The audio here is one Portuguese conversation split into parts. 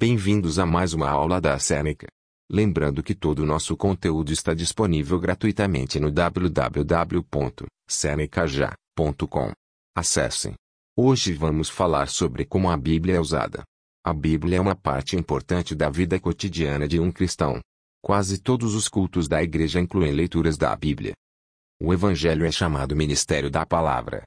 Bem-vindos a mais uma aula da Seneca. Lembrando que todo o nosso conteúdo está disponível gratuitamente no www.senecaja.com. Acessem. Hoje vamos falar sobre como a Bíblia é usada. A Bíblia é uma parte importante da vida cotidiana de um cristão. Quase todos os cultos da igreja incluem leituras da Bíblia. O Evangelho é chamado Ministério da Palavra.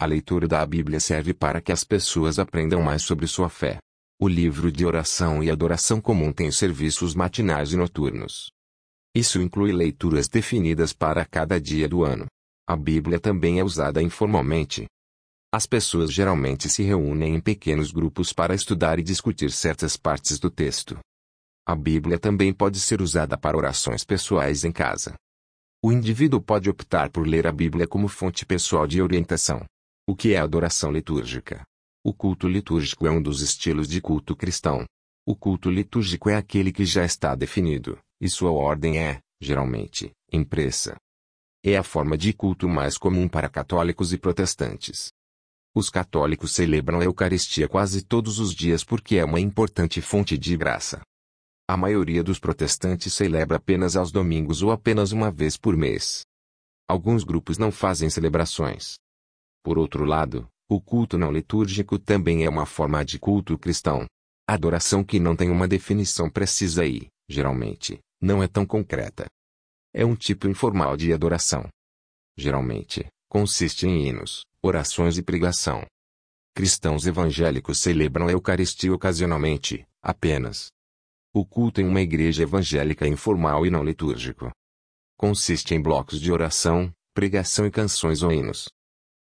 A leitura da Bíblia serve para que as pessoas aprendam mais sobre sua fé. O livro de oração e adoração comum tem serviços matinais e noturnos. Isso inclui leituras definidas para cada dia do ano. A Bíblia também é usada informalmente. As pessoas geralmente se reúnem em pequenos grupos para estudar e discutir certas partes do texto. A Bíblia também pode ser usada para orações pessoais em casa. O indivíduo pode optar por ler a Bíblia como fonte pessoal de orientação. O que é adoração litúrgica? O culto litúrgico é um dos estilos de culto cristão. O culto litúrgico é aquele que já está definido, e sua ordem é, geralmente, impressa. É a forma de culto mais comum para católicos e protestantes. Os católicos celebram a Eucaristia quase todos os dias porque é uma importante fonte de graça. A maioria dos protestantes celebra apenas aos domingos ou apenas uma vez por mês. Alguns grupos não fazem celebrações. Por outro lado, o culto não litúrgico também é uma forma de culto cristão. Adoração que não tem uma definição precisa e, geralmente, não é tão concreta. É um tipo informal de adoração. Geralmente, consiste em hinos, orações e pregação. Cristãos evangélicos celebram a Eucaristia ocasionalmente, apenas. O culto em uma igreja evangélica é informal e não litúrgico. Consiste em blocos de oração, pregação e canções ou hinos.